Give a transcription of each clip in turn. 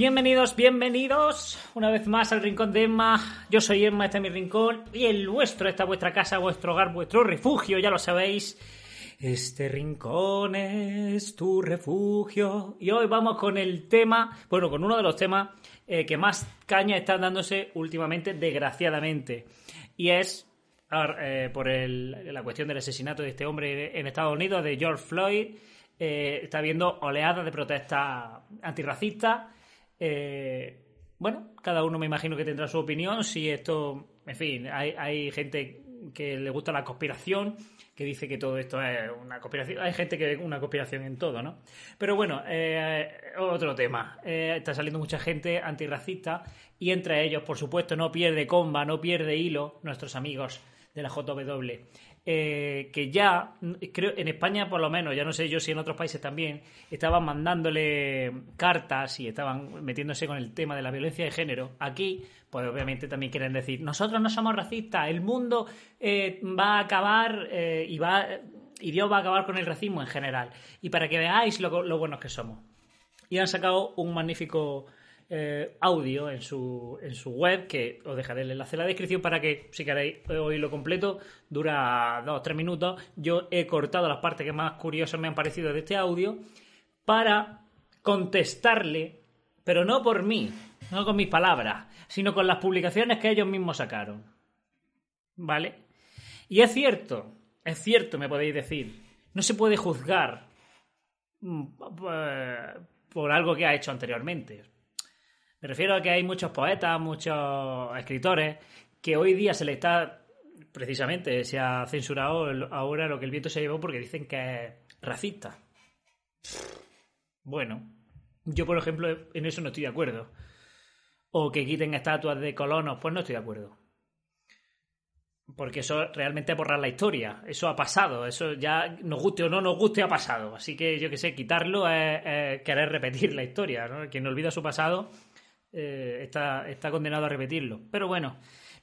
Bienvenidos, bienvenidos una vez más al Rincón de Emma. Yo soy Emma, este es mi rincón y el vuestro, esta es vuestra casa, vuestro hogar, vuestro refugio, ya lo sabéis. Este rincón es tu refugio. Y hoy vamos con el tema, bueno, con uno de los temas eh, que más caña están dándose últimamente, desgraciadamente. Y es eh, por el- la cuestión del asesinato de este hombre en Estados Unidos, de George Floyd. Eh, está habiendo oleadas de protestas antirracistas. Eh, bueno, cada uno me imagino que tendrá su opinión. Si esto, en fin, hay, gente que le gusta la conspiración, que dice que todo esto es una conspiración. Hay gente que ve una conspiración en todo, ¿no? Pero bueno, eh, otro tema. Eh, está saliendo mucha gente antirracista y entre ellos, por supuesto, no pierde comba, no pierde hilo nuestros amigos de la JW. eh, que ya, creo, en España por lo menos, ya no sé yo si en otros países también, estaban mandándole cartas y estaban metiéndose con el tema de la violencia de género. Aquí, pues obviamente también quieren decir, nosotros no somos racistas, el mundo eh, va a acabar eh, y va y Dios va a acabar con el racismo en general. Y para que veáis lo, lo buenos que somos. Y han sacado un magnífico eh, audio en su, en su web, que os dejaré el enlace en la descripción para que, si queréis oírlo completo, dura dos o tres minutos. Yo he cortado las partes que más curiosas me han parecido de este audio para contestarle, pero no por mí, no con mis palabras, sino con las publicaciones que ellos mismos sacaron. ¿Vale? Y es cierto, es cierto, me podéis decir, no se puede juzgar mm, eh, por algo que ha hecho anteriormente. Me refiero a que hay muchos poetas, muchos escritores, que hoy día se le está, precisamente, se ha censurado ahora lo que el viento se llevó porque dicen que es racista. Bueno, yo por ejemplo en eso no estoy de acuerdo. O que quiten estatuas de colonos, pues no estoy de acuerdo. Porque eso realmente es borrar la historia. Eso ha pasado. Eso ya nos guste o no nos guste, ha pasado. Así que yo que sé, quitarlo es, es querer repetir la historia. ¿no? Quien olvida su pasado eh, está, está condenado a repetirlo. Pero bueno,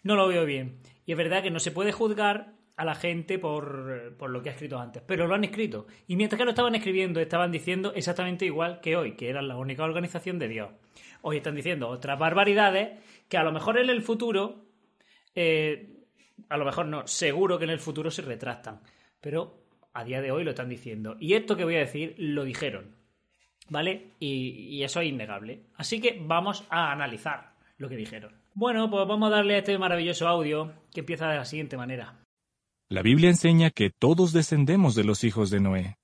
no lo veo bien. Y es verdad que no se puede juzgar a la gente por, por lo que ha escrito antes. Pero lo han escrito. Y mientras que lo estaban escribiendo, estaban diciendo exactamente igual que hoy, que eran la única organización de Dios. Hoy están diciendo otras barbaridades que a lo mejor en el futuro eh, a lo mejor no, seguro que en el futuro se retractan. Pero a día de hoy lo están diciendo. Y esto que voy a decir lo dijeron. ¿Vale? Y, y eso es innegable. Así que vamos a analizar lo que dijeron. Bueno, pues vamos a darle a este maravilloso audio que empieza de la siguiente manera. La Biblia enseña que todos descendemos de los hijos de Noé.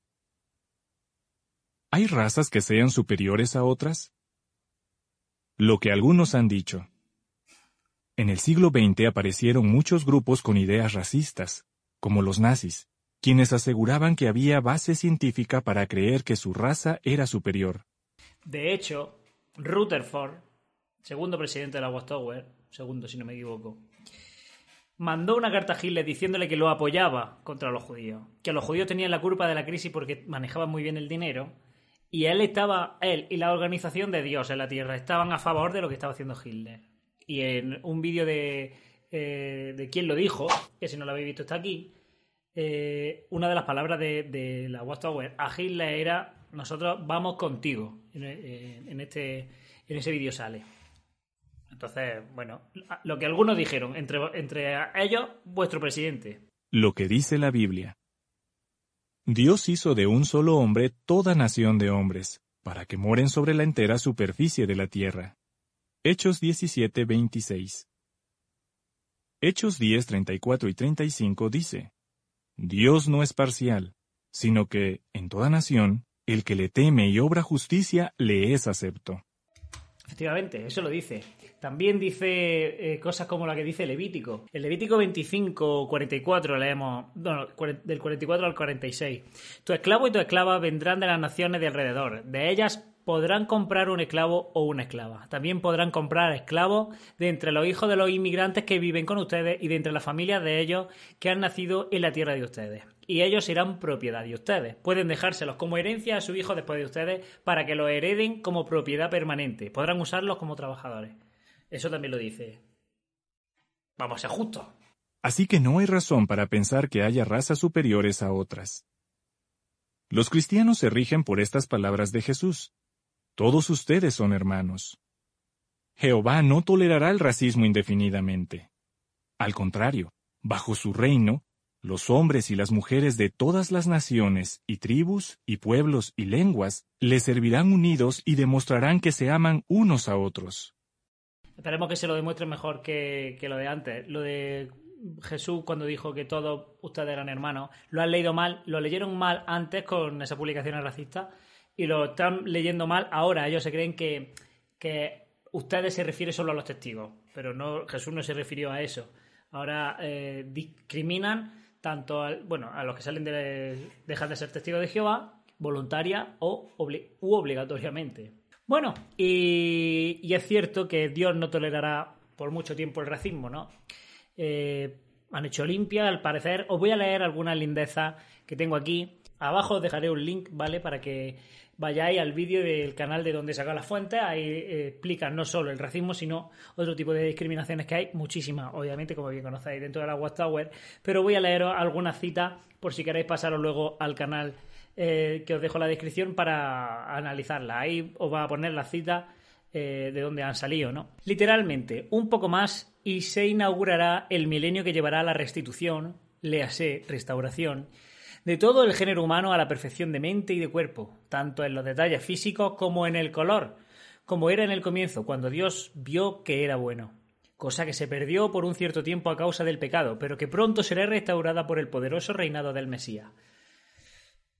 ¿Hay razas que sean superiores a otras? Lo que algunos han dicho. En el siglo XX aparecieron muchos grupos con ideas racistas, como los nazis, quienes aseguraban que había base científica para creer que su raza era superior. De hecho, Rutherford, segundo presidente de la Watchtower, segundo si no me equivoco, mandó una carta a Hitler diciéndole que lo apoyaba contra los judíos, que los judíos tenían la culpa de la crisis porque manejaban muy bien el dinero y él estaba, él y la organización de Dios en la Tierra estaban a favor de lo que estaba haciendo Hitler. Y en un vídeo de, eh, de quién lo dijo, que si no lo habéis visto está aquí, eh, una de las palabras de, la Watchtower a Hitler era nosotros vamos contigo. En este, en ese vídeo sale. Entonces, bueno, lo que algunos dijeron, entre, entre ellos, vuestro presidente. Lo que dice la Biblia. Dios hizo de un solo hombre toda nación de hombres, para que moren sobre la entera superficie de la tierra. Hechos 17, 26. Hechos 10, 34 y 35 dice, Dios no es parcial, sino que, en toda nación, el que le teme y obra justicia le es acepto. Efectivamente, eso lo dice. También dice eh, cosas como la que dice Levítico. El Levítico 25, 44 leemos, bueno, del 44 al 46. Tu esclavo y tu esclava vendrán de las naciones de alrededor. De ellas podrán comprar un esclavo o una esclava. También podrán comprar esclavos de entre los hijos de los inmigrantes que viven con ustedes y de entre las familias de ellos que han nacido en la tierra de ustedes. Y ellos serán propiedad de ustedes. Pueden dejárselos como herencia a su hijo después de ustedes para que los hereden como propiedad permanente. Podrán usarlos como trabajadores. Eso también lo dice. Vamos a ser justos. Así que no hay razón para pensar que haya razas superiores a otras. Los cristianos se rigen por estas palabras de Jesús. Todos ustedes son hermanos. Jehová no tolerará el racismo indefinidamente. Al contrario, bajo su reino, los hombres y las mujeres de todas las naciones y tribus y pueblos y lenguas le servirán unidos y demostrarán que se aman unos a otros. Esperemos que se lo demuestre mejor que, lo de antes. Lo de Jesús cuando dijo que todos ustedes eran hermanos, lo han leído mal, lo leyeron mal antes con esa publicación racista y lo están leyendo mal ahora. Ellos se creen que, que ustedes se refiere solo a los testigos, pero no Jesús no se refirió a eso. Ahora eh, discriminan tanto bueno, a los que salen de dejar de ser testigos de Jehová, voluntaria o u obligatoriamente. Bueno, y, es cierto que Dios no tolerará por mucho tiempo el racismo, ¿no? Eh, han hecho limpia, al parecer. Os voy a leer alguna lindeza que tengo aquí. Abajo os dejaré un link, ¿vale? Para que vayáis al vídeo del canal de donde saca la fuente, ahí eh, explican no solo el racismo, sino otro tipo de discriminaciones que hay, muchísimas, obviamente, como bien conocéis, dentro de la Watchtower, pero voy a leeros algunas citas por si queréis pasaros luego al canal eh, que os dejo la descripción para analizarla. Ahí os va a poner la cita eh, de dónde han salido, ¿no? Literalmente, un poco más y se inaugurará el milenio que llevará a la restitución, léase, restauración, de todo el género humano a la perfección de mente y de cuerpo, tanto en los detalles físicos como en el color, como era en el comienzo, cuando Dios vio que era bueno, cosa que se perdió por un cierto tiempo a causa del pecado, pero que pronto será restaurada por el poderoso reinado del Mesías.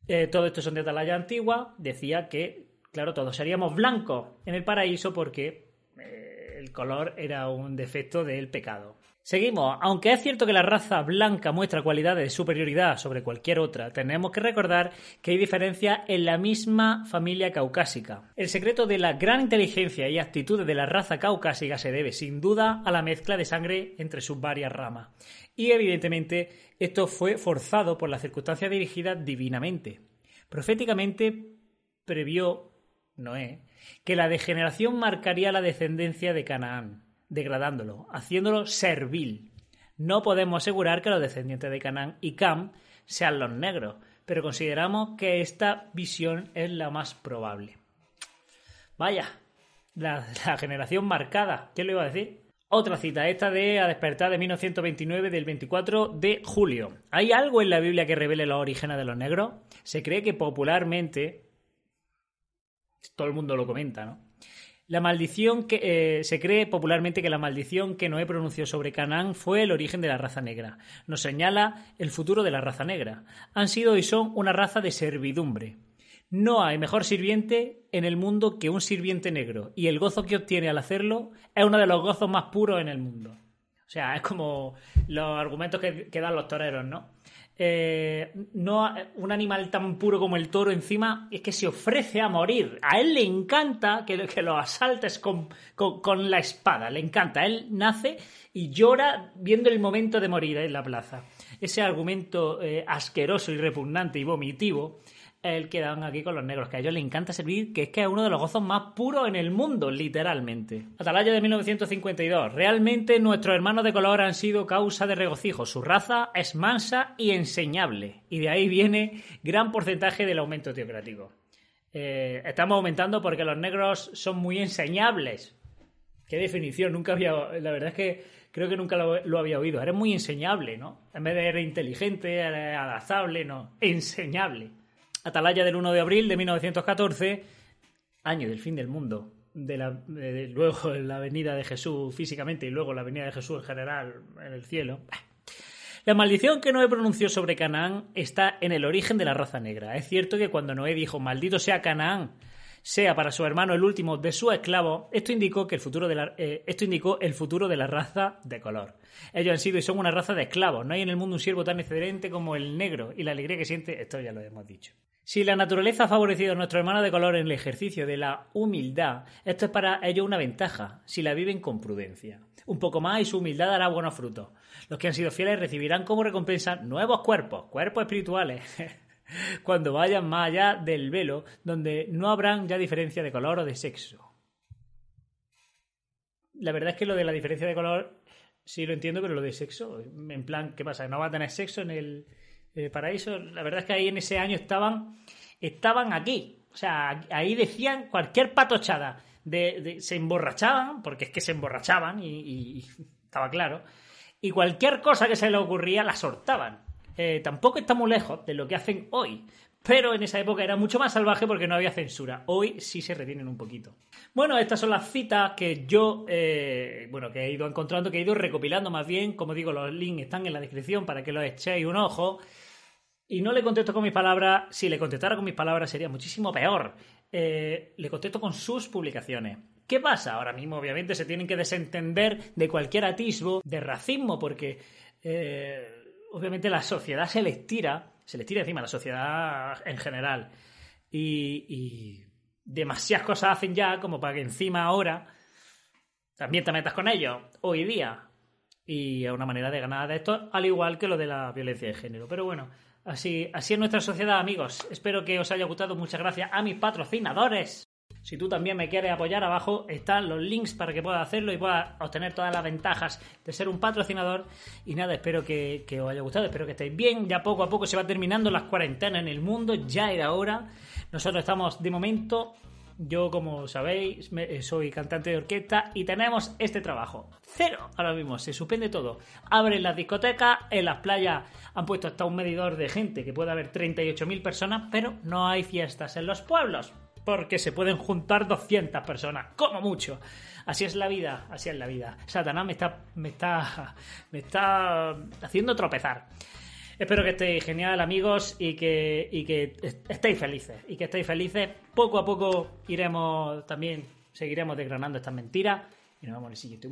Eh, todo esto son de atalaya antigua, decía que, claro, todos seríamos blancos en el paraíso porque eh, el color era un defecto del pecado. Seguimos. Aunque es cierto que la raza blanca muestra cualidades de superioridad sobre cualquier otra, tenemos que recordar que hay diferencias en la misma familia caucásica. El secreto de la gran inteligencia y actitudes de la raza caucásica se debe, sin duda, a la mezcla de sangre entre sus varias ramas. Y evidentemente, esto fue forzado por las circunstancias dirigidas divinamente. Proféticamente previó Noé que la degeneración marcaría la descendencia de Canaán degradándolo, haciéndolo servil. No podemos asegurar que los descendientes de Canaán y Cam sean los negros, pero consideramos que esta visión es la más probable. Vaya, la, generación marcada, ¿qué le iba a decir? Otra cita, esta de A despertar de 1929 del 24 de julio. ¿Hay algo en la Biblia que revele los orígenes de los negros? Se cree que popularmente, todo el mundo lo comenta, ¿no? La maldición que eh, se cree popularmente que la maldición que Noé pronunció sobre Canaán fue el origen de la raza negra. Nos señala el futuro de la raza negra. Han sido y son una raza de servidumbre. No hay mejor sirviente en el mundo que un sirviente negro, y el gozo que obtiene al hacerlo es uno de los gozos más puros en el mundo. O sea, es como los argumentos que, que dan los toreros, ¿no? Eh, no un animal tan puro como el toro encima es que se ofrece a morir. A él le encanta que, que lo asaltes con, con, la espada, le encanta. Él nace y llora viendo el momento de morir en la plaza. Ese argumento eh, asqueroso y repugnante y vomitivo el que dan aquí con los negros, que a ellos les encanta servir, que es que es uno de los gozos más puros en el mundo, literalmente. Atalaya de 1952. Realmente nuestros hermanos de color han sido causa de regocijo. Su raza es mansa y enseñable. Y de ahí viene gran porcentaje del aumento teocrático. Eh, estamos aumentando porque los negros son muy enseñables. Qué definición, nunca había. La verdad es que creo que nunca lo, lo había oído. Eres muy enseñable, ¿no? En vez de eres inteligente, eres adaptable, no. Enseñable. Atalaya del 1 de abril de 1914, año del fin del mundo, de la, luego la venida de Jesús físicamente y luego la venida de Jesús en general en el cielo. La maldición que Noé pronunció sobre Canaán está en el origen de la raza negra. Es cierto que cuando Noé dijo maldito sea Canaán, sea para su hermano el último de sus esclavos, esto indicó, que el futuro de la, eh, esto indicó el futuro de la raza de color. Ellos han sido y son una raza de esclavos. No hay en el mundo un siervo tan excelente como el negro y la alegría que siente, esto ya lo hemos dicho. Si la naturaleza ha favorecido a nuestro hermano de color en el ejercicio de la humildad, esto es para ellos una ventaja, si la viven con prudencia. Un poco más y su humildad dará buenos frutos. Los que han sido fieles recibirán como recompensa nuevos cuerpos, cuerpos espirituales, cuando vayan más allá del velo, donde no habrán ya diferencia de color o de sexo. La verdad es que lo de la diferencia de color sí lo entiendo, pero lo de sexo, en plan, ¿qué pasa? ¿No va a tener sexo en el paraíso, la verdad es que ahí en ese año estaban, estaban aquí. O sea, ahí decían cualquier patochada. De, se emborrachaban, porque es que se emborrachaban y, estaba claro. Y cualquier cosa que se les ocurría la sortaban. Eh, tampoco está muy lejos de lo que hacen hoy. Pero en esa época era mucho más salvaje porque no había censura. Hoy sí se retienen un poquito. Bueno, estas son las citas que yo, eh, bueno, que he ido encontrando, que he ido recopilando más bien. Como digo, los links están en la descripción para que los echéis un ojo y no le contesto con mis palabras, si le contestara con mis palabras sería muchísimo peor. Eh, le contesto con sus publicaciones. ¿Qué pasa? Ahora mismo, obviamente, se tienen que desentender de cualquier atisbo de racismo, porque eh, obviamente la sociedad se les tira, se les tira encima, la sociedad en general. Y, y demasiadas cosas hacen ya como para que encima ahora también te metas con ellos, hoy día. Y es una manera de ganar de esto, al igual que lo de la violencia de género. Pero bueno, Así, así es nuestra sociedad, amigos. Espero que os haya gustado. Muchas gracias a mis patrocinadores. Si tú también me quieres apoyar, abajo están los links para que puedas hacerlo y puedas obtener todas las ventajas de ser un patrocinador. Y nada, espero que, os haya gustado, espero que estéis bien. Ya poco a poco se va terminando las cuarentenas en el mundo, ya era hora. Nosotros estamos de momento yo, como sabéis, eh, soy cantante de orquesta y tenemos este trabajo. Cero. Ahora mismo se suspende todo. Abren las discotecas, en las playas han puesto hasta un medidor de gente que puede haber 38.000 personas, pero no hay fiestas en los pueblos. Porque se pueden juntar 200 personas, como mucho. Así es la vida, así es la vida. Satanás me está, me está, me está haciendo tropezar. Espero que estéis genial, amigos, y que, y que estéis felices. Y que estéis felices. Poco a poco iremos también, seguiremos desgranando estas mentiras. Y nos vemos en el siguiente.